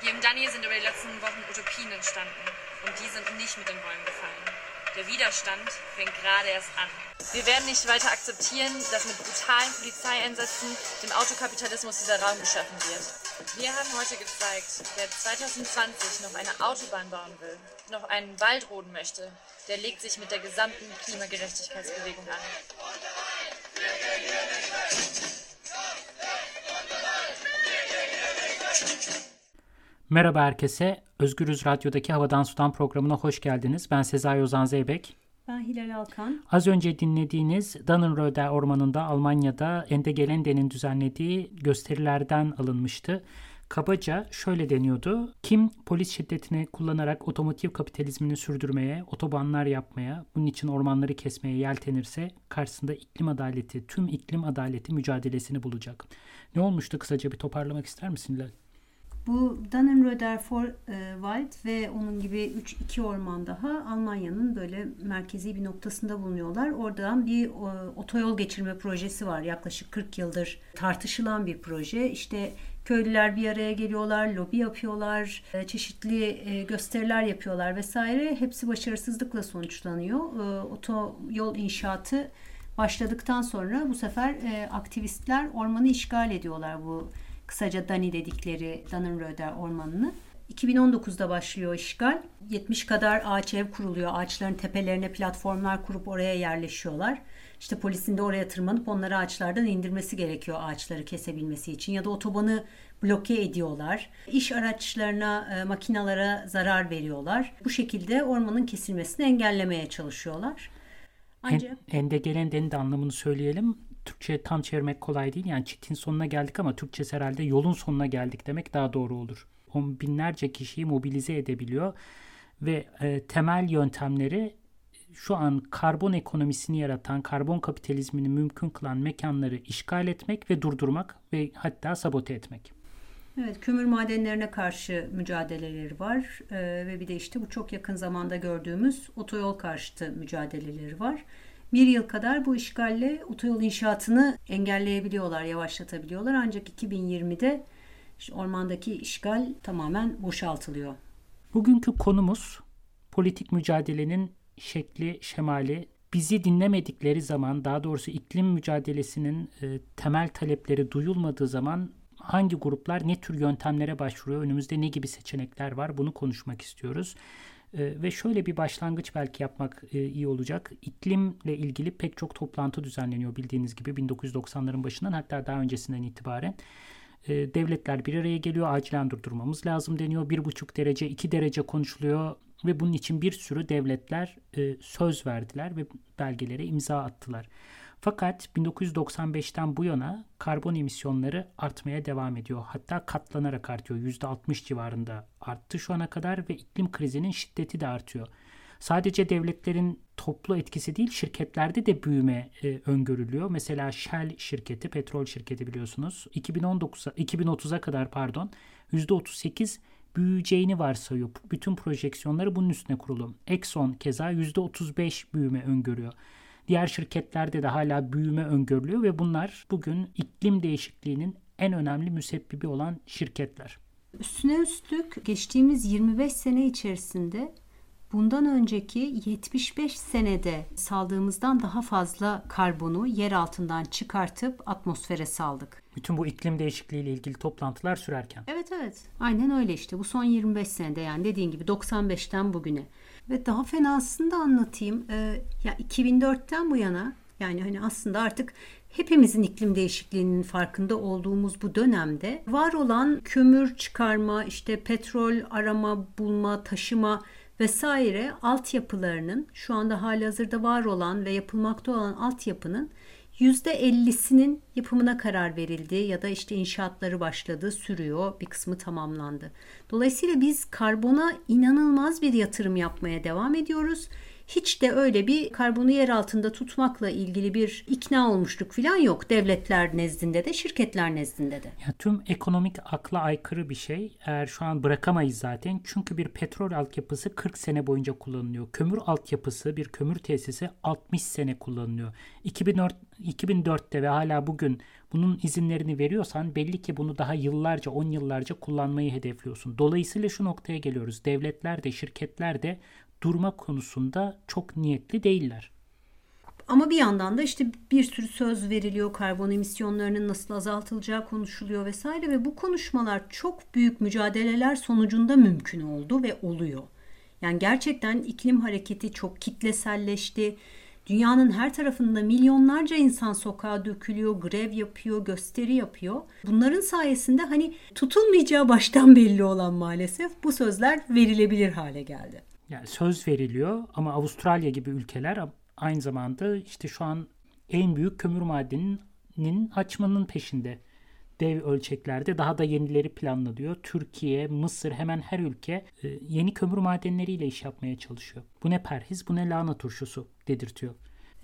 Hier im Danny sind über die letzten Wochen Utopien entstanden und die sind nicht mit den Bäumen gefallen. Der Widerstand fängt gerade erst an. Wir werden nicht weiter akzeptieren, dass mit brutalen Polizeieinsätzen dem Autokapitalismus dieser Raum geschaffen wird. Wir haben heute gezeigt, wer 2020 noch eine Autobahn bauen will, noch einen Wald roden möchte, der legt sich mit der gesamten Klimagerechtigkeitsbewegung an. Merhaba herkese. Özgürüz Radyo'daki Havadan Sudan programına hoş geldiniz. Ben Sezai Ozan Zeybek. Ben Hilal Alkan. Az önce dinlediğiniz Dannenröder Ormanı'nda Almanya'da Ende Gelende'nin düzenlediği gösterilerden alınmıştı. Kabaca şöyle deniyordu. Kim polis şiddetini kullanarak otomotiv kapitalizmini sürdürmeye, otobanlar yapmaya, bunun için ormanları kesmeye yeltenirse karşısında iklim adaleti, tüm iklim adaleti mücadelesini bulacak. Ne olmuştu kısaca bir toparlamak ister misin Hilal? Bu Dannenröder Wald ve onun gibi 3 iki orman daha Almanya'nın böyle merkezi bir noktasında bulunuyorlar. Oradan bir otoyol geçirme projesi var. Yaklaşık 40 yıldır tartışılan bir proje. İşte köylüler bir araya geliyorlar, lobi yapıyorlar, e, çeşitli e, gösteriler yapıyorlar vesaire. Hepsi başarısızlıkla sonuçlanıyor. E, otoyol inşaatı başladıktan sonra bu sefer aktivistler ormanı işgal ediyorlar bu kısaca Dani dedikleri Dannenröder ormanını. 2019'da başlıyor işgal. 70 kadar ağaç ev kuruluyor. Ağaçların tepelerine platformlar kurup oraya yerleşiyorlar. İşte polisin de oraya tırmanıp onları ağaçlardan indirmesi gerekiyor ağaçları kesebilmesi için. Ya da otobanı bloke ediyorlar. İş araçlarına, e, makinalara zarar veriyorlar. Bu şekilde ormanın kesilmesini engellemeye çalışıyorlar. Ancak... Ende gelen de anlamını söyleyelim. Türkçe tam çevirmek kolay değil. Yani çitin sonuna geldik ama Türkçesi herhalde yolun sonuna geldik demek daha doğru olur. On binlerce kişiyi mobilize edebiliyor ve e, temel yöntemleri şu an karbon ekonomisini yaratan, karbon kapitalizmini mümkün kılan mekanları işgal etmek ve durdurmak ve hatta sabote etmek. Evet, kömür madenlerine karşı mücadeleleri var ee, ve bir de işte bu çok yakın zamanda gördüğümüz otoyol karşıtı mücadeleleri var bir yıl kadar bu işgalle otoyol inşaatını engelleyebiliyorlar, yavaşlatabiliyorlar. Ancak 2020'de işte ormandaki işgal tamamen boşaltılıyor. Bugünkü konumuz politik mücadelenin şekli, şemali. Bizi dinlemedikleri zaman, daha doğrusu iklim mücadelesinin e, temel talepleri duyulmadığı zaman hangi gruplar ne tür yöntemlere başvuruyor, önümüzde ne gibi seçenekler var bunu konuşmak istiyoruz. E, ve şöyle bir başlangıç belki yapmak e, iyi olacak. İklimle ilgili pek çok toplantı düzenleniyor bildiğiniz gibi 1990'ların başından hatta daha öncesinden itibaren. E, devletler bir araya geliyor, acilen durdurmamız lazım deniyor. Bir buçuk derece, iki derece konuşuluyor ve bunun için bir sürü devletler e, söz verdiler ve belgelere imza attılar. Fakat 1995'ten bu yana karbon emisyonları artmaya devam ediyor. Hatta katlanarak artıyor. %60 civarında arttı şu ana kadar ve iklim krizinin şiddeti de artıyor. Sadece devletlerin toplu etkisi değil şirketlerde de büyüme e, öngörülüyor. Mesela Shell şirketi, petrol şirketi biliyorsunuz 2019'a 2030'a kadar pardon %38 büyüyeceğini varsayıyor. Bütün projeksiyonları bunun üstüne kurulu. Exxon keza %35 büyüme öngörüyor. Diğer şirketlerde de hala büyüme öngörülüyor ve bunlar bugün iklim değişikliğinin en önemli müsebbibi olan şirketler. Üstüne üstlük geçtiğimiz 25 sene içerisinde bundan önceki 75 senede saldığımızdan daha fazla karbonu yer altından çıkartıp atmosfere saldık. Bütün bu iklim değişikliği ile ilgili toplantılar sürerken. Evet evet. Aynen öyle işte. Bu son 25 senede yani dediğin gibi 95'ten bugüne. Ve daha fenasını da anlatayım. Ee, ya 2004'ten bu yana yani hani aslında artık hepimizin iklim değişikliğinin farkında olduğumuz bu dönemde var olan kömür çıkarma, işte petrol arama, bulma, taşıma vesaire altyapılarının şu anda hali hazırda var olan ve yapılmakta olan altyapının %50'sinin yapımına karar verildi ya da işte inşaatları başladı, sürüyor, bir kısmı tamamlandı. Dolayısıyla biz karbona inanılmaz bir yatırım yapmaya devam ediyoruz. Hiç de öyle bir karbonu yer altında tutmakla ilgili bir ikna olmuşluk falan yok. Devletler nezdinde de şirketler nezdinde de. Ya tüm ekonomik akla aykırı bir şey. Eğer şu an bırakamayız zaten. Çünkü bir petrol altyapısı 40 sene boyunca kullanılıyor. Kömür altyapısı bir kömür tesisi 60 sene kullanılıyor. 2004, 2004'te ve hala bugün bunun izinlerini veriyorsan belli ki bunu daha yıllarca, 10 yıllarca kullanmayı hedefliyorsun. Dolayısıyla şu noktaya geliyoruz. Devletler de, şirketler de durma konusunda çok niyetli değiller. Ama bir yandan da işte bir sürü söz veriliyor, karbon emisyonlarının nasıl azaltılacağı konuşuluyor vesaire ve bu konuşmalar çok büyük mücadeleler sonucunda mümkün oldu ve oluyor. Yani gerçekten iklim hareketi çok kitleselleşti. Dünyanın her tarafında milyonlarca insan sokağa dökülüyor, grev yapıyor, gösteri yapıyor. Bunların sayesinde hani tutulmayacağı baştan belli olan maalesef bu sözler verilebilir hale geldi. Yani söz veriliyor ama Avustralya gibi ülkeler aynı zamanda işte şu an en büyük kömür madeninin açmanın peşinde. Dev ölçeklerde daha da yenileri planlanıyor. Türkiye, Mısır hemen her ülke e, yeni kömür madenleriyle iş yapmaya çalışıyor. Bu ne perhiz bu ne lahana turşusu dedirtiyor.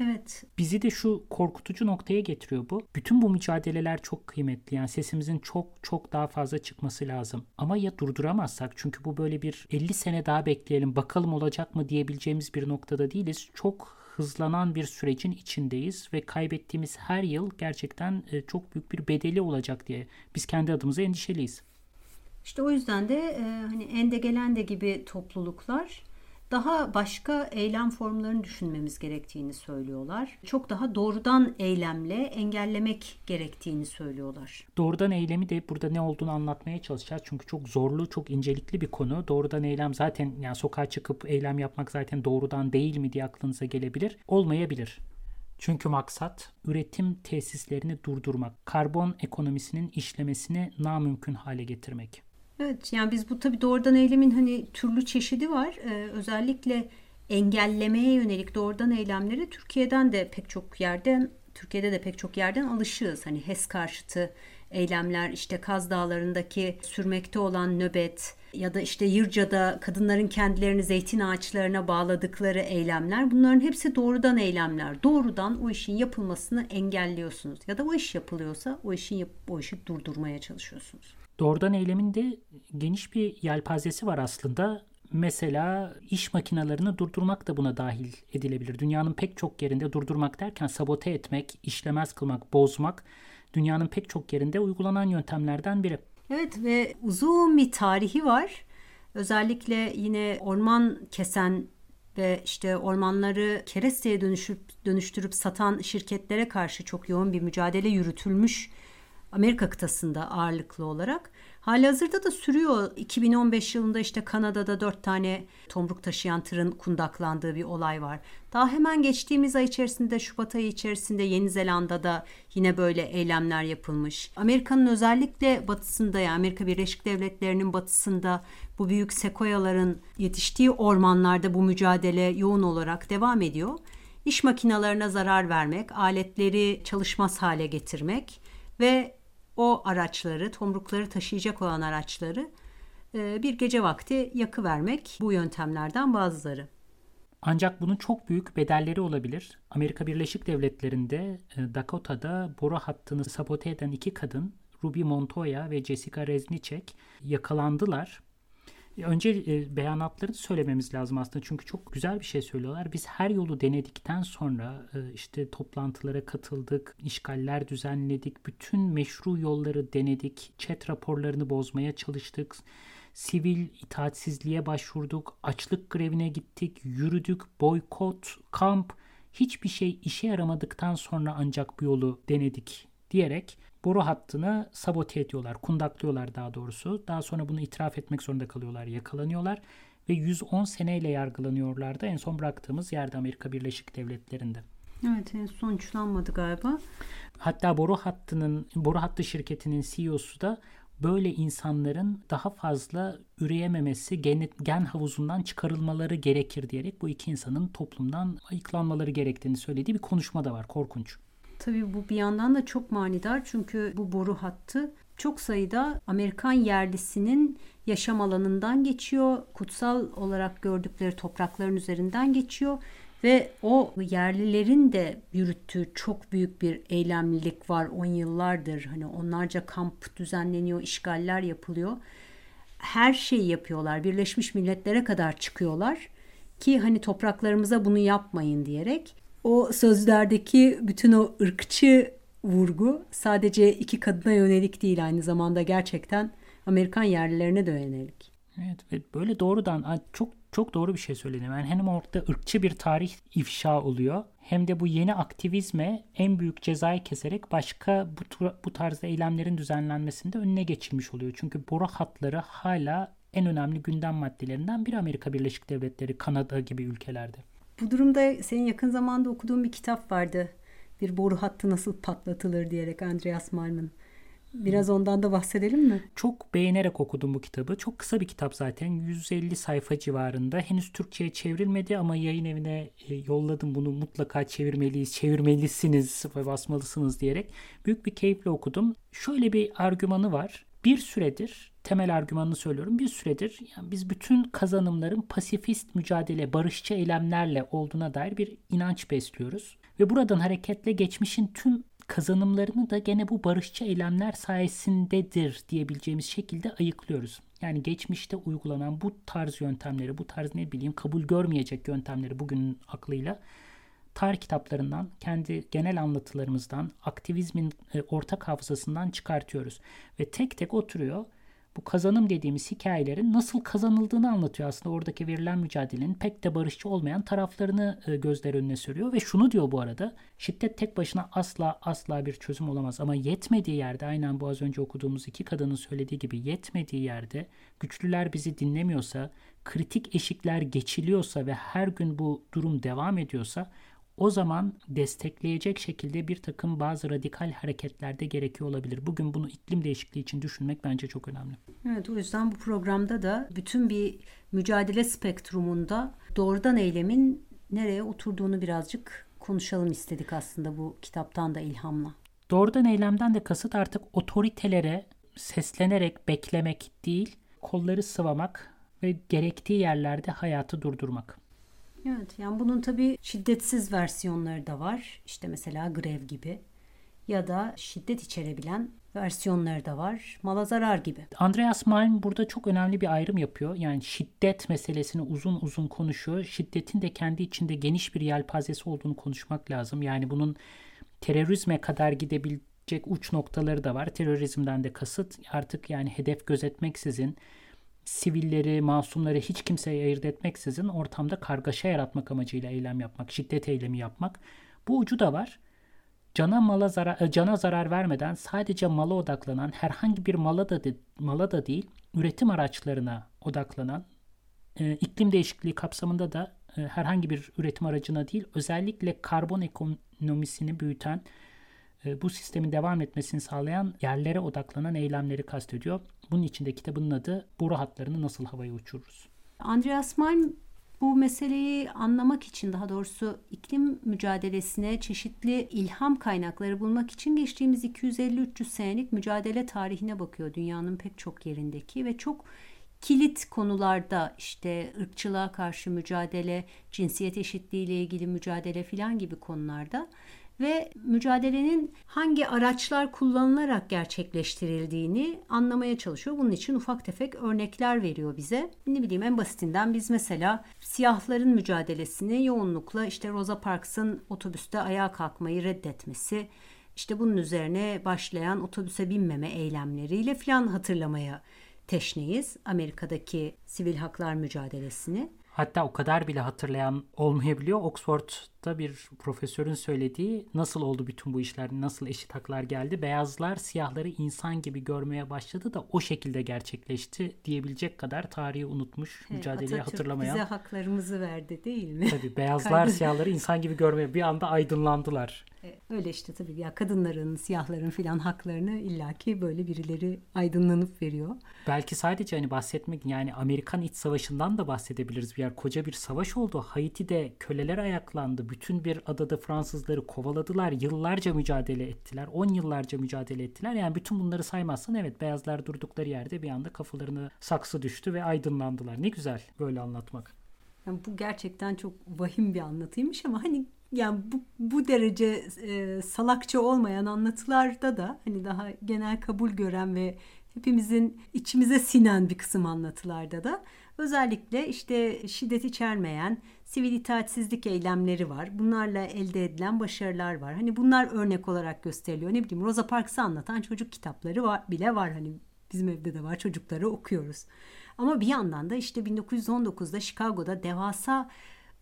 Evet. Bizi de şu korkutucu noktaya getiriyor bu. Bütün bu mücadeleler çok kıymetli. Yani sesimizin çok çok daha fazla çıkması lazım. Ama ya durduramazsak çünkü bu böyle bir 50 sene daha bekleyelim bakalım olacak mı diyebileceğimiz bir noktada değiliz. Çok hızlanan bir sürecin içindeyiz ve kaybettiğimiz her yıl gerçekten e, çok büyük bir bedeli olacak diye biz kendi adımıza endişeliyiz. İşte o yüzden de e, hani Ende Gelende gibi topluluklar daha başka eylem formlarını düşünmemiz gerektiğini söylüyorlar. Çok daha doğrudan eylemle engellemek gerektiğini söylüyorlar. Doğrudan eylemi de burada ne olduğunu anlatmaya çalışacağız. Çünkü çok zorlu, çok incelikli bir konu. Doğrudan eylem zaten yani sokağa çıkıp eylem yapmak zaten doğrudan değil mi diye aklınıza gelebilir. Olmayabilir. Çünkü maksat üretim tesislerini durdurmak, karbon ekonomisinin işlemesini namümkün hale getirmek. Evet yani biz bu tabii doğrudan eylemin hani türlü çeşidi var. Ee, özellikle engellemeye yönelik doğrudan eylemleri Türkiye'den de pek çok yerden Türkiye'de de pek çok yerden alışığız. Hani HES karşıtı eylemler işte Kaz Dağları'ndaki sürmekte olan nöbet ya da işte Yırca'da kadınların kendilerini zeytin ağaçlarına bağladıkları eylemler bunların hepsi doğrudan eylemler. Doğrudan o işin yapılmasını engelliyorsunuz ya da o iş yapılıyorsa o işin o işi durdurmaya çalışıyorsunuz. Doğrudan eylemin de geniş bir yelpazesi var aslında. Mesela iş makinalarını durdurmak da buna dahil edilebilir. Dünyanın pek çok yerinde durdurmak derken sabote etmek, işlemez kılmak, bozmak dünyanın pek çok yerinde uygulanan yöntemlerden biri. Evet ve uzun bir tarihi var. Özellikle yine orman kesen ve işte ormanları keresteye dönüşüp dönüştürüp satan şirketlere karşı çok yoğun bir mücadele yürütülmüş Amerika kıtasında ağırlıklı olarak. Hali hazırda da sürüyor. 2015 yılında işte Kanada'da dört tane tomruk taşıyan tırın kundaklandığı bir olay var. Daha hemen geçtiğimiz ay içerisinde Şubat ayı içerisinde Yeni Zelanda'da yine böyle eylemler yapılmış. Amerika'nın özellikle batısında yani Amerika Birleşik Devletleri'nin batısında bu büyük sekoyaların yetiştiği ormanlarda bu mücadele yoğun olarak devam ediyor. İş makinalarına zarar vermek, aletleri çalışmaz hale getirmek ve o araçları, tomrukları taşıyacak olan araçları e, bir gece vakti yakı vermek bu yöntemlerden bazıları. Ancak bunun çok büyük bedelleri olabilir. Amerika Birleşik Devletleri'nde e, Dakota'da boru hattını sabote eden iki kadın Ruby Montoya ve Jessica Reznicek yakalandılar Önce e, beyanatlarını söylememiz lazım aslında. Çünkü çok güzel bir şey söylüyorlar. Biz her yolu denedikten sonra e, işte toplantılara katıldık, işgaller düzenledik, bütün meşru yolları denedik, chat raporlarını bozmaya çalıştık, sivil itaatsizliğe başvurduk, açlık grevine gittik, yürüdük, boykot, kamp, hiçbir şey işe yaramadıktan sonra ancak bu yolu denedik diyerek boru hattını sabote ediyorlar, kundaklıyorlar daha doğrusu. Daha sonra bunu itiraf etmek zorunda kalıyorlar, yakalanıyorlar ve 110 seneyle yargılanıyorlardı. En son bıraktığımız yerde Amerika Birleşik Devletleri'nde. Evet, en sonuçlanmadı galiba. Hatta boru hattının boru hattı şirketinin CEO'su da böyle insanların daha fazla üreyememesi, gen, gen havuzundan çıkarılmaları gerekir diyerek bu iki insanın toplumdan ayıklanmaları gerektiğini söylediği bir konuşma da var. Korkunç. Tabii bu bir yandan da çok manidar çünkü bu boru hattı çok sayıda Amerikan yerlisinin yaşam alanından geçiyor. Kutsal olarak gördükleri toprakların üzerinden geçiyor ve o yerlilerin de yürüttüğü çok büyük bir eylemlilik var on yıllardır. Hani onlarca kamp düzenleniyor, işgaller yapılıyor. Her şeyi yapıyorlar. Birleşmiş Milletler'e kadar çıkıyorlar ki hani topraklarımıza bunu yapmayın diyerek. O sözlerdeki bütün o ırkçı vurgu sadece iki kadına yönelik değil aynı zamanda gerçekten Amerikan yerlilerine de yönelik. Evet ve böyle doğrudan çok çok doğru bir şey söyledim. Yani hem orada ırkçı bir tarih ifşa oluyor hem de bu yeni aktivizme en büyük cezayı keserek başka bu, bu tarzda eylemlerin düzenlenmesinde önüne geçilmiş oluyor. Çünkü boru hatları hala en önemli gündem maddelerinden bir Amerika Birleşik Devletleri, Kanada gibi ülkelerde. Bu durumda senin yakın zamanda okuduğun bir kitap vardı. Bir boru hattı nasıl patlatılır diyerek Andreas Malm'ın. Biraz ondan da bahsedelim mi? Çok beğenerek okudum bu kitabı. Çok kısa bir kitap zaten. 150 sayfa civarında. Henüz Türkçe'ye çevrilmedi ama yayın evine e, yolladım bunu mutlaka çevirmeliyiz, çevirmelisiniz ve basmalısınız diyerek. Büyük bir keyifle okudum. Şöyle bir argümanı var. Bir süredir temel argümanını söylüyorum. Bir süredir yani biz bütün kazanımların pasifist mücadele, barışçı eylemlerle olduğuna dair bir inanç besliyoruz. Ve buradan hareketle geçmişin tüm kazanımlarını da gene bu barışçı eylemler sayesindedir diyebileceğimiz şekilde ayıklıyoruz. Yani geçmişte uygulanan bu tarz yöntemleri, bu tarz ne bileyim kabul görmeyecek yöntemleri bugünün aklıyla tarih kitaplarından, kendi genel anlatılarımızdan, aktivizmin e, ortak hafızasından çıkartıyoruz. Ve tek tek oturuyor bu kazanım dediğimiz hikayelerin nasıl kazanıldığını anlatıyor aslında. Oradaki verilen mücadelenin pek de barışçı olmayan taraflarını e, gözler önüne sürüyor ve şunu diyor bu arada şiddet tek başına asla asla bir çözüm olamaz ama yetmediği yerde aynen bu az önce okuduğumuz iki kadının söylediği gibi yetmediği yerde güçlüler bizi dinlemiyorsa kritik eşikler geçiliyorsa ve her gün bu durum devam ediyorsa o zaman destekleyecek şekilde bir takım bazı radikal hareketlerde gerekiyor olabilir. Bugün bunu iklim değişikliği için düşünmek bence çok önemli. Evet o yüzden bu programda da bütün bir mücadele spektrumunda doğrudan eylemin nereye oturduğunu birazcık konuşalım istedik aslında bu kitaptan da ilhamla. Doğrudan eylemden de kasıt artık otoritelere seslenerek beklemek değil, kolları sıvamak ve gerektiği yerlerde hayatı durdurmak. Evet yani bunun tabii şiddetsiz versiyonları da var. İşte mesela grev gibi ya da şiddet içerebilen versiyonları da var. Mala zarar gibi. Andreas Malm burada çok önemli bir ayrım yapıyor. Yani şiddet meselesini uzun uzun konuşuyor. Şiddetin de kendi içinde geniş bir yelpazesi olduğunu konuşmak lazım. Yani bunun terörizme kadar gidebilecek uç noktaları da var. Terörizmden de kasıt artık yani hedef gözetmeksizin sivilleri, masumları hiç kimseye ayırt etmeksizin ortamda kargaşa yaratmak amacıyla eylem yapmak, şiddet eylemi yapmak. Bu ucu da var. Cana mala zarar, e, cana zarar vermeden sadece mala odaklanan, herhangi bir mala da, de, mala da değil, üretim araçlarına odaklanan, e, iklim değişikliği kapsamında da e, herhangi bir üretim aracına değil, özellikle karbon ekonomisini büyüten, bu sistemin devam etmesini sağlayan yerlere odaklanan eylemleri kastediyor. Bunun içinde kitabının adı boru hatlarını nasıl havaya uçururuz. Andreas Malm bu meseleyi anlamak için daha doğrusu iklim mücadelesine çeşitli ilham kaynakları bulmak için geçtiğimiz 250-300 senelik mücadele tarihine bakıyor dünyanın pek çok yerindeki ve çok kilit konularda işte ırkçılığa karşı mücadele, cinsiyet eşitliği ile ilgili mücadele filan gibi konularda ve mücadelenin hangi araçlar kullanılarak gerçekleştirildiğini anlamaya çalışıyor. Bunun için ufak tefek örnekler veriyor bize. Ne bileyim en basitinden biz mesela siyahların mücadelesini yoğunlukla işte Rosa Parks'ın otobüste ayağa kalkmayı reddetmesi, işte bunun üzerine başlayan otobüse binmeme eylemleriyle falan hatırlamaya teşneyiz Amerika'daki sivil haklar mücadelesini. Hatta o kadar bile hatırlayan olmayabiliyor. Oxford'da bir profesörün söylediği nasıl oldu bütün bu işler, nasıl eşit haklar geldi. Beyazlar siyahları insan gibi görmeye başladı da o şekilde gerçekleşti diyebilecek kadar tarihi unutmuş, evet, mücadeleyi Atatürk hatırlamayan. bize haklarımızı verdi değil mi? Tabii beyazlar siyahları insan gibi görmeye bir anda aydınlandılar. E, öyle işte tabii ya kadınların, siyahların filan haklarını illaki böyle birileri aydınlanıp veriyor. Belki sadece hani bahsetmek yani Amerikan İç Savaşı'ndan da bahsedebiliriz. Bir yer koca bir savaş oldu. Haiti'de köleler ayaklandı. Bütün bir adada Fransızları kovaladılar. Yıllarca mücadele ettiler. 10 yıllarca mücadele ettiler. Yani bütün bunları saymazsan evet beyazlar durdukları yerde bir anda kafalarına saksı düştü ve aydınlandılar. Ne güzel böyle anlatmak. Yani bu gerçekten çok vahim bir anlatıymış ama hani yani bu, bu derece e, salakça olmayan anlatılarda da hani daha genel kabul gören ve hepimizin içimize sinen bir kısım anlatılarda da özellikle işte şiddet içermeyen sivil itaatsizlik eylemleri var. Bunlarla elde edilen başarılar var. Hani bunlar örnek olarak gösteriliyor. Ne bileyim Rosa Parks'ı anlatan çocuk kitapları var, bile var. Hani bizim evde de var çocukları okuyoruz. Ama bir yandan da işte 1919'da Chicago'da devasa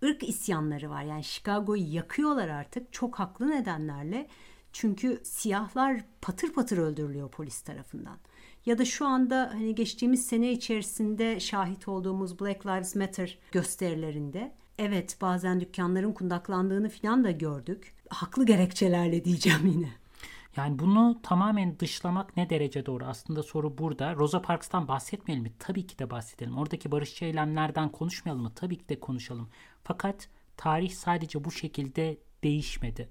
ırk isyanları var. Yani Chicago'yu yakıyorlar artık çok haklı nedenlerle. Çünkü siyahlar patır patır öldürülüyor polis tarafından. Ya da şu anda hani geçtiğimiz sene içerisinde şahit olduğumuz Black Lives Matter gösterilerinde evet bazen dükkanların kundaklandığını falan da gördük. Haklı gerekçelerle diyeceğim yine. Yani bunu tamamen dışlamak ne derece doğru? Aslında soru burada. Rosa Parks'tan bahsetmeyelim mi? Tabii ki de bahsedelim. Oradaki barışçı eylemlerden konuşmayalım mı? Tabii ki de konuşalım. Fakat tarih sadece bu şekilde değişmedi.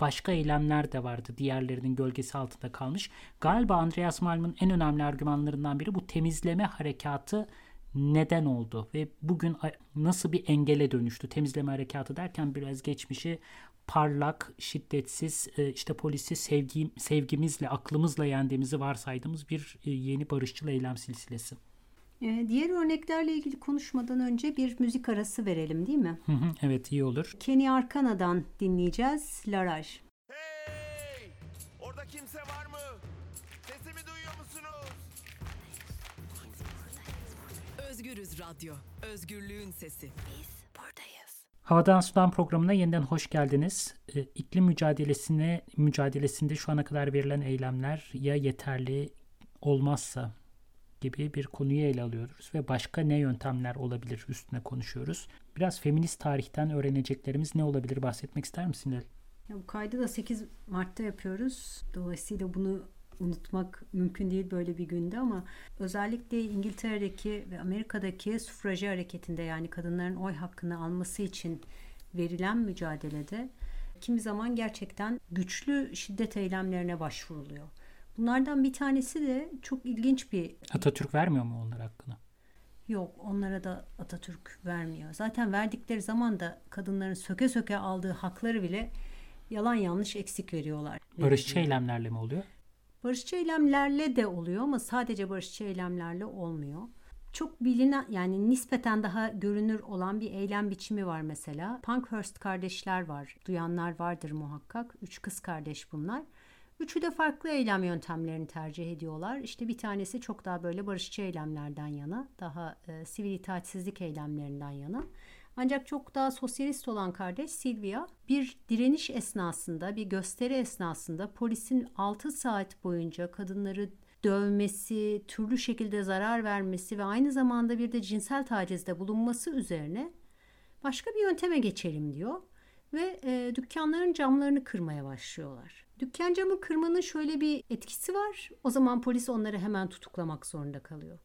Başka eylemler de vardı diğerlerinin gölgesi altında kalmış. Galiba Andreas Malm'ın en önemli argümanlarından biri bu temizleme harekatı neden oldu ve bugün nasıl bir engele dönüştü? Temizleme harekatı derken biraz geçmişi parlak, şiddetsiz, e, işte polisi sevgi, sevgimizle, aklımızla yendiğimizi varsaydığımız bir e, yeni barışçıl eylem silsilesi. E, diğer örneklerle ilgili konuşmadan önce bir müzik arası verelim değil mi? evet iyi olur. Kenny Arkana'dan dinleyeceğiz. Laraj. Hey! Orada kimse var mı? Sesimi duyuyor musunuz? Özgürüz Radyo. Özgürlüğün sesi. Biz buradayız. Havadan Sudan programına yeniden hoş geldiniz. Ee, iklim mücadelesine mücadelesinde şu ana kadar verilen eylemler ya yeterli olmazsa gibi bir konuyu ele alıyoruz ve başka ne yöntemler olabilir üstüne konuşuyoruz. Biraz feminist tarihten öğreneceklerimiz ne olabilir bahsetmek ister misin El? Ya bu kaydı da 8 Mart'ta yapıyoruz. Dolayısıyla bunu unutmak mümkün değil böyle bir günde ama özellikle İngiltere'deki ve Amerika'daki sufraji hareketinde yani kadınların oy hakkını alması için verilen mücadelede kimi zaman gerçekten güçlü şiddet eylemlerine başvuruluyor. Bunlardan bir tanesi de çok ilginç bir... Atatürk vermiyor mu onlar hakkını? Yok onlara da Atatürk vermiyor. Zaten verdikleri zaman da kadınların söke söke aldığı hakları bile yalan yanlış eksik veriyorlar. Barışçı eylemlerle mi oluyor? Barışçı eylemlerle de oluyor ama sadece barışçı eylemlerle olmuyor. Çok bilinen yani nispeten daha görünür olan bir eylem biçimi var mesela. Pankhurst kardeşler var. Duyanlar vardır muhakkak. Üç kız kardeş bunlar. Üçü de farklı eylem yöntemlerini tercih ediyorlar. İşte bir tanesi çok daha böyle barışçı eylemlerden yana, daha e, sivil itaatsizlik eylemlerinden yana. Ancak çok daha sosyalist olan kardeş Silvia bir direniş esnasında, bir gösteri esnasında polisin 6 saat boyunca kadınları dövmesi, türlü şekilde zarar vermesi ve aynı zamanda bir de cinsel tacizde bulunması üzerine başka bir yönteme geçelim diyor ve e, dükkanların camlarını kırmaya başlıyorlar. Dükkan camı kırmanın şöyle bir etkisi var. O zaman polis onları hemen tutuklamak zorunda kalıyor.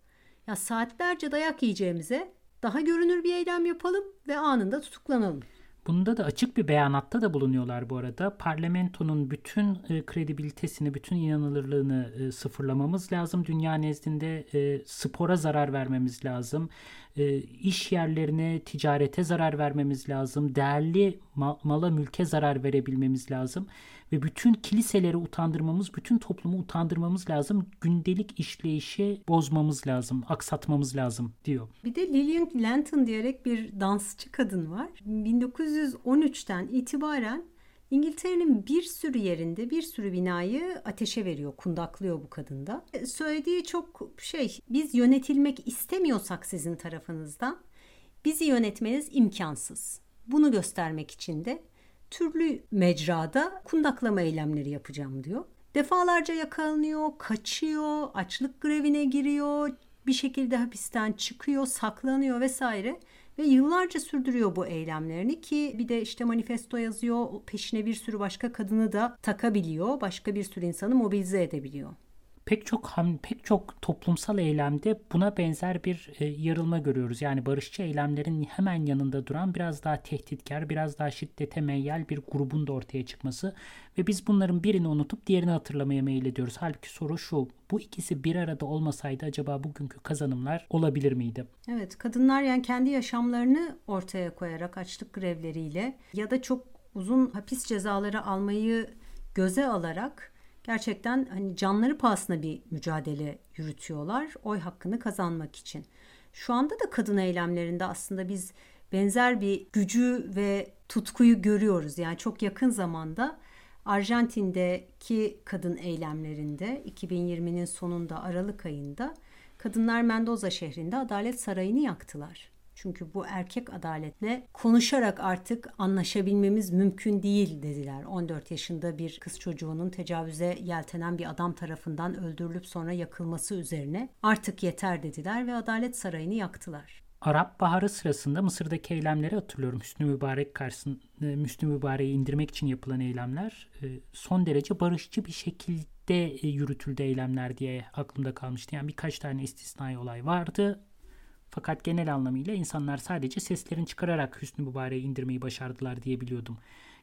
Ya saatlerce dayak yiyeceğimize daha görünür bir eylem yapalım ve anında tutuklanalım. Bunda da açık bir beyanatta da bulunuyorlar bu arada. Parlamentonun bütün e, kredibilitesini, bütün inanılırlığını e, sıfırlamamız lazım. Dünya nezdinde e, spora zarar vermemiz lazım. E, iş yerlerine, ticarete zarar vermemiz lazım. Değerli mal, mala, mülke zarar verebilmemiz lazım ve bütün kiliseleri utandırmamız, bütün toplumu utandırmamız lazım. Gündelik işleyişi bozmamız lazım, aksatmamız lazım diyor. Bir de Lillian Lanton diyerek bir dansçı kadın var. 1913'ten itibaren İngiltere'nin bir sürü yerinde bir sürü binayı ateşe veriyor, kundaklıyor bu kadında. Söylediği çok şey, biz yönetilmek istemiyorsak sizin tarafınızdan bizi yönetmeniz imkansız. Bunu göstermek için de türlü mecrada kundaklama eylemleri yapacağım diyor. Defalarca yakalanıyor, kaçıyor, açlık grevine giriyor, bir şekilde hapisten çıkıyor, saklanıyor vesaire ve yıllarca sürdürüyor bu eylemlerini ki bir de işte manifesto yazıyor, peşine bir sürü başka kadını da takabiliyor, başka bir sürü insanı mobilize edebiliyor. Pek çok ham, pek çok toplumsal eylemde buna benzer bir e, yarılma görüyoruz. Yani barışçı eylemlerin hemen yanında duran biraz daha tehditkar, biraz daha şiddete meyyal bir grubun da ortaya çıkması ve biz bunların birini unutup diğerini hatırlamaya meyil ediyoruz. Halbuki soru şu, bu ikisi bir arada olmasaydı acaba bugünkü kazanımlar olabilir miydi? Evet, kadınlar yani kendi yaşamlarını ortaya koyarak açlık grevleriyle ya da çok uzun hapis cezaları almayı göze alarak gerçekten hani canları pahasına bir mücadele yürütüyorlar oy hakkını kazanmak için. Şu anda da kadın eylemlerinde aslında biz benzer bir gücü ve tutkuyu görüyoruz. Yani çok yakın zamanda Arjantin'deki kadın eylemlerinde 2020'nin sonunda Aralık ayında kadınlar Mendoza şehrinde Adalet Sarayı'nı yaktılar. Çünkü bu erkek adaletle konuşarak artık anlaşabilmemiz mümkün değil dediler. 14 yaşında bir kız çocuğunun tecavüze yeltenen bir adam tarafından öldürülüp sonra yakılması üzerine artık yeter dediler ve Adalet Sarayı'nı yaktılar. Arap Baharı sırasında Mısır'daki eylemleri hatırlıyorum. Hüsnü Mübarek karşısında Müslü Mübarek'i indirmek için yapılan eylemler e, son derece barışçı bir şekilde e, yürütüldü eylemler diye aklımda kalmıştı. Yani birkaç tane istisnai olay vardı fakat genel anlamıyla insanlar sadece seslerini çıkararak Hüsnü Mübarek'i indirmeyi başardılar diye biliyordum.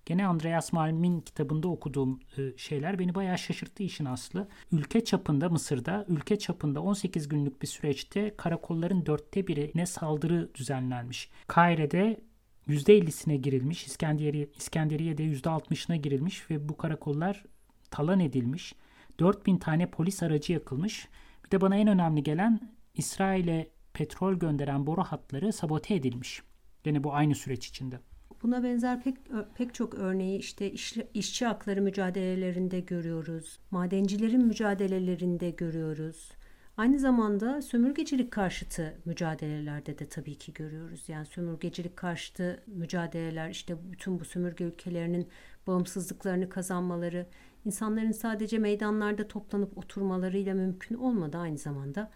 Gene Andreas Malm'in kitabında okuduğum e, şeyler beni bayağı şaşırttı işin aslı. Ülke çapında Mısır'da, ülke çapında 18 günlük bir süreçte karakolların dörtte birine saldırı düzenlenmiş. Kaire'de %50'sine girilmiş, İskenderiye, İskenderiye'de %60'ına girilmiş ve bu karakollar talan edilmiş. 4000 tane polis aracı yakılmış. Bir de bana en önemli gelen İsrail'e petrol gönderen boru hatları sabote edilmiş. Yine bu aynı süreç içinde. Buna benzer pek pek çok örneği işte iş, işçi hakları mücadelelerinde görüyoruz. Madencilerin mücadelelerinde görüyoruz. Aynı zamanda sömürgecilik karşıtı mücadelelerde de tabii ki görüyoruz. Yani sömürgecilik karşıtı mücadeleler işte bütün bu sömürge ülkelerinin bağımsızlıklarını kazanmaları, insanların sadece meydanlarda toplanıp oturmalarıyla mümkün olmadı aynı zamanda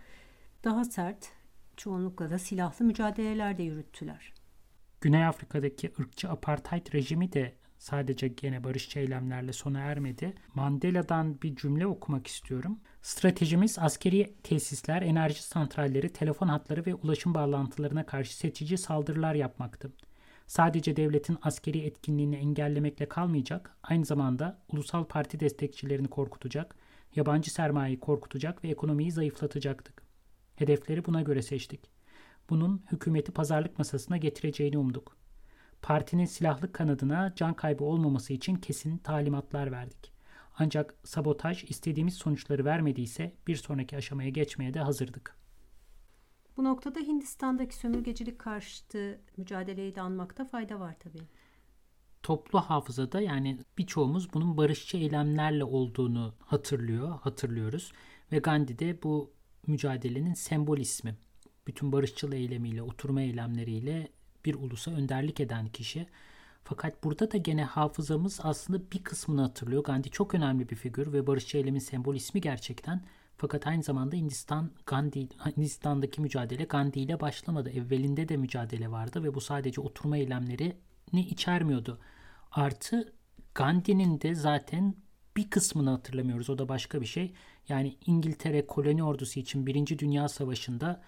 daha sert, çoğunlukla da silahlı mücadeleler de yürüttüler. Güney Afrika'daki ırkçı apartheid rejimi de sadece gene barışçı eylemlerle sona ermedi. Mandela'dan bir cümle okumak istiyorum. Stratejimiz askeri tesisler, enerji santralleri, telefon hatları ve ulaşım bağlantılarına karşı seçici saldırılar yapmaktı. Sadece devletin askeri etkinliğini engellemekle kalmayacak, aynı zamanda ulusal parti destekçilerini korkutacak, yabancı sermayeyi korkutacak ve ekonomiyi zayıflatacaktık. Hedefleri buna göre seçtik. Bunun hükümeti pazarlık masasına getireceğini umduk. Partinin silahlı kanadına can kaybı olmaması için kesin talimatlar verdik. Ancak sabotaj istediğimiz sonuçları vermediyse bir sonraki aşamaya geçmeye de hazırdık. Bu noktada Hindistan'daki sömürgecilik karşıtı mücadeleyi de anmakta fayda var tabii. Toplu hafızada yani birçoğumuz bunun barışçı eylemlerle olduğunu hatırlıyor, hatırlıyoruz. Ve Gandhi de bu mücadelenin sembol ismi. Bütün barışçıl eylemiyle, oturma eylemleriyle bir ulusa önderlik eden kişi. Fakat burada da gene hafızamız aslında bir kısmını hatırlıyor. Gandhi çok önemli bir figür ve barışçı eylemin sembol ismi gerçekten. Fakat aynı zamanda Hindistan Gandhi Hindistan'daki mücadele Gandhi ile başlamadı. Evvelinde de mücadele vardı ve bu sadece oturma eylemlerini içermiyordu. Artı Gandhi'nin de zaten bir kısmını hatırlamıyoruz. O da başka bir şey. Yani İngiltere koloni ordusu için Birinci Dünya Savaşı'nda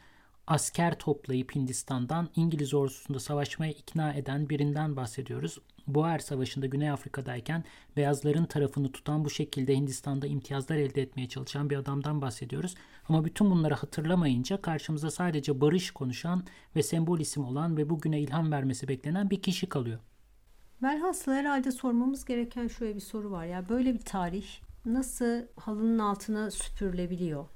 asker toplayıp Hindistan'dan İngiliz ordusunda savaşmaya ikna eden birinden bahsediyoruz. Boer Savaşı'nda Güney Afrika'dayken beyazların tarafını tutan bu şekilde Hindistan'da imtiyazlar elde etmeye çalışan bir adamdan bahsediyoruz. Ama bütün bunları hatırlamayınca karşımıza sadece barış konuşan ve sembol isim olan ve bugüne ilham vermesi beklenen bir kişi kalıyor. Velhasıl herhalde sormamız gereken şöyle bir soru var. Ya böyle bir tarih nasıl halının altına süpürülebiliyor?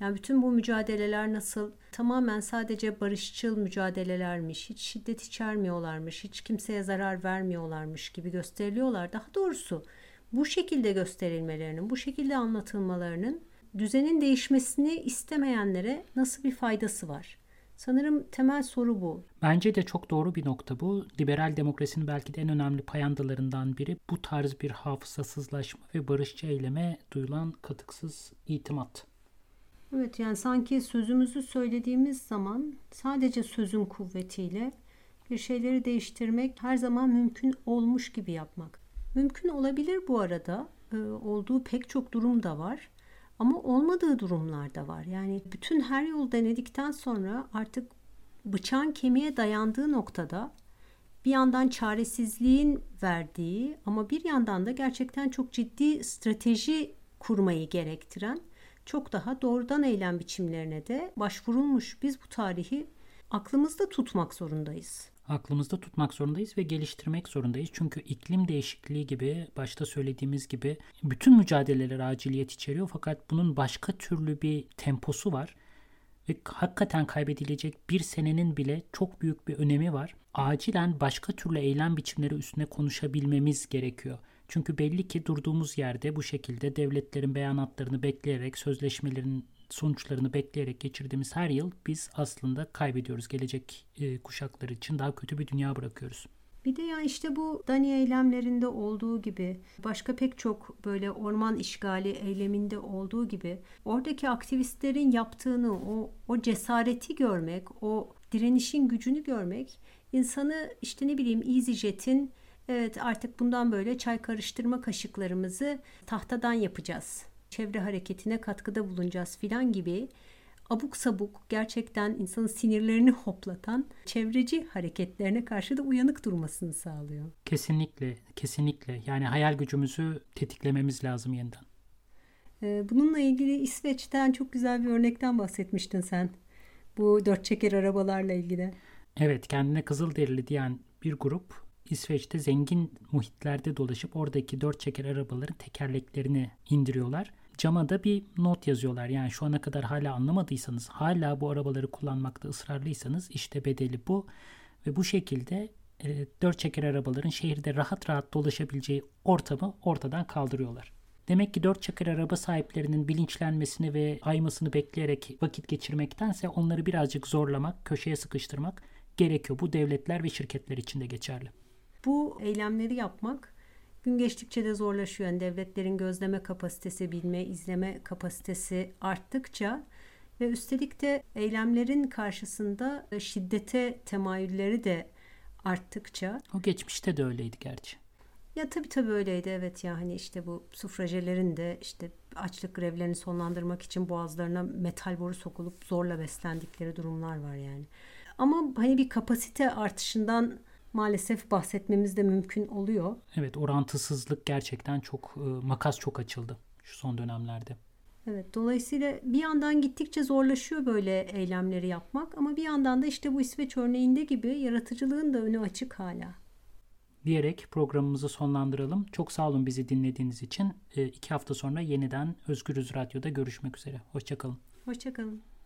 Yani bütün bu mücadeleler nasıl tamamen sadece barışçıl mücadelelermiş, hiç şiddet içermiyorlarmış, hiç kimseye zarar vermiyorlarmış gibi gösteriliyorlar. Daha doğrusu bu şekilde gösterilmelerinin, bu şekilde anlatılmalarının düzenin değişmesini istemeyenlere nasıl bir faydası var? Sanırım temel soru bu. Bence de çok doğru bir nokta bu. Liberal demokrasinin belki de en önemli payandalarından biri bu tarz bir hafızasızlaşma ve barışçı eyleme duyulan katıksız itimat. Evet yani sanki sözümüzü söylediğimiz zaman sadece sözün kuvvetiyle bir şeyleri değiştirmek her zaman mümkün olmuş gibi yapmak. Mümkün olabilir bu arada. Ee, olduğu pek çok durum da var. Ama olmadığı durumlar da var. Yani bütün her yol denedikten sonra artık bıçağın kemiğe dayandığı noktada bir yandan çaresizliğin verdiği ama bir yandan da gerçekten çok ciddi strateji kurmayı gerektiren çok daha doğrudan eylem biçimlerine de başvurulmuş. Biz bu tarihi aklımızda tutmak zorundayız. Aklımızda tutmak zorundayız ve geliştirmek zorundayız. Çünkü iklim değişikliği gibi başta söylediğimiz gibi bütün mücadeleler aciliyet içeriyor fakat bunun başka türlü bir temposu var ve hakikaten kaybedilecek bir senenin bile çok büyük bir önemi var. Acilen başka türlü eylem biçimleri üstüne konuşabilmemiz gerekiyor. Çünkü belli ki durduğumuz yerde bu şekilde devletlerin beyanatlarını bekleyerek, sözleşmelerin sonuçlarını bekleyerek geçirdiğimiz her yıl biz aslında kaybediyoruz. Gelecek e, kuşaklar için daha kötü bir dünya bırakıyoruz. Bir de ya işte bu Dani eylemlerinde olduğu gibi başka pek çok böyle orman işgali eyleminde olduğu gibi oradaki aktivistlerin yaptığını o, o cesareti görmek, o direnişin gücünü görmek insanı işte ne bileyim EasyJet'in evet artık bundan böyle çay karıştırma kaşıklarımızı tahtadan yapacağız. Çevre hareketine katkıda bulunacağız filan gibi abuk sabuk gerçekten insanın sinirlerini hoplatan çevreci hareketlerine karşı da uyanık durmasını sağlıyor. Kesinlikle, kesinlikle. Yani hayal gücümüzü tetiklememiz lazım yeniden. Ee, bununla ilgili İsveç'ten çok güzel bir örnekten bahsetmiştin sen. Bu dört çeker arabalarla ilgili. Evet, kendine Kızılderili diyen bir grup İsveç'te zengin muhitlerde dolaşıp oradaki dört çeker arabaların tekerleklerini indiriyorlar cama da bir not yazıyorlar. Yani şu ana kadar hala anlamadıysanız, hala bu arabaları kullanmakta ısrarlıysanız işte bedeli bu. Ve bu şekilde e, dört çeker arabaların şehirde rahat rahat dolaşabileceği ortamı ortadan kaldırıyorlar. Demek ki dört çeker araba sahiplerinin bilinçlenmesini ve aymasını bekleyerek vakit geçirmektense onları birazcık zorlamak, köşeye sıkıştırmak gerekiyor. Bu devletler ve şirketler için de geçerli. Bu eylemleri yapmak Gün geçtikçe de zorlaşıyor. Yani devletlerin gözleme kapasitesi, bilme, izleme kapasitesi arttıkça ve üstelik de eylemlerin karşısında şiddete temayülleri de arttıkça. O geçmişte de öyleydi gerçi. Ya tabii tabii öyleydi evet ya hani işte bu sufrajelerin de işte açlık grevlerini sonlandırmak için boğazlarına metal boru sokulup zorla beslendikleri durumlar var yani. Ama hani bir kapasite artışından maalesef bahsetmemiz de mümkün oluyor. Evet orantısızlık gerçekten çok e, makas çok açıldı şu son dönemlerde. Evet dolayısıyla bir yandan gittikçe zorlaşıyor böyle eylemleri yapmak ama bir yandan da işte bu İsveç örneğinde gibi yaratıcılığın da önü açık hala. Diyerek programımızı sonlandıralım. Çok sağ olun bizi dinlediğiniz için. E, iki hafta sonra yeniden Özgürüz Radyo'da görüşmek üzere. Hoşçakalın. Hoşçakalın.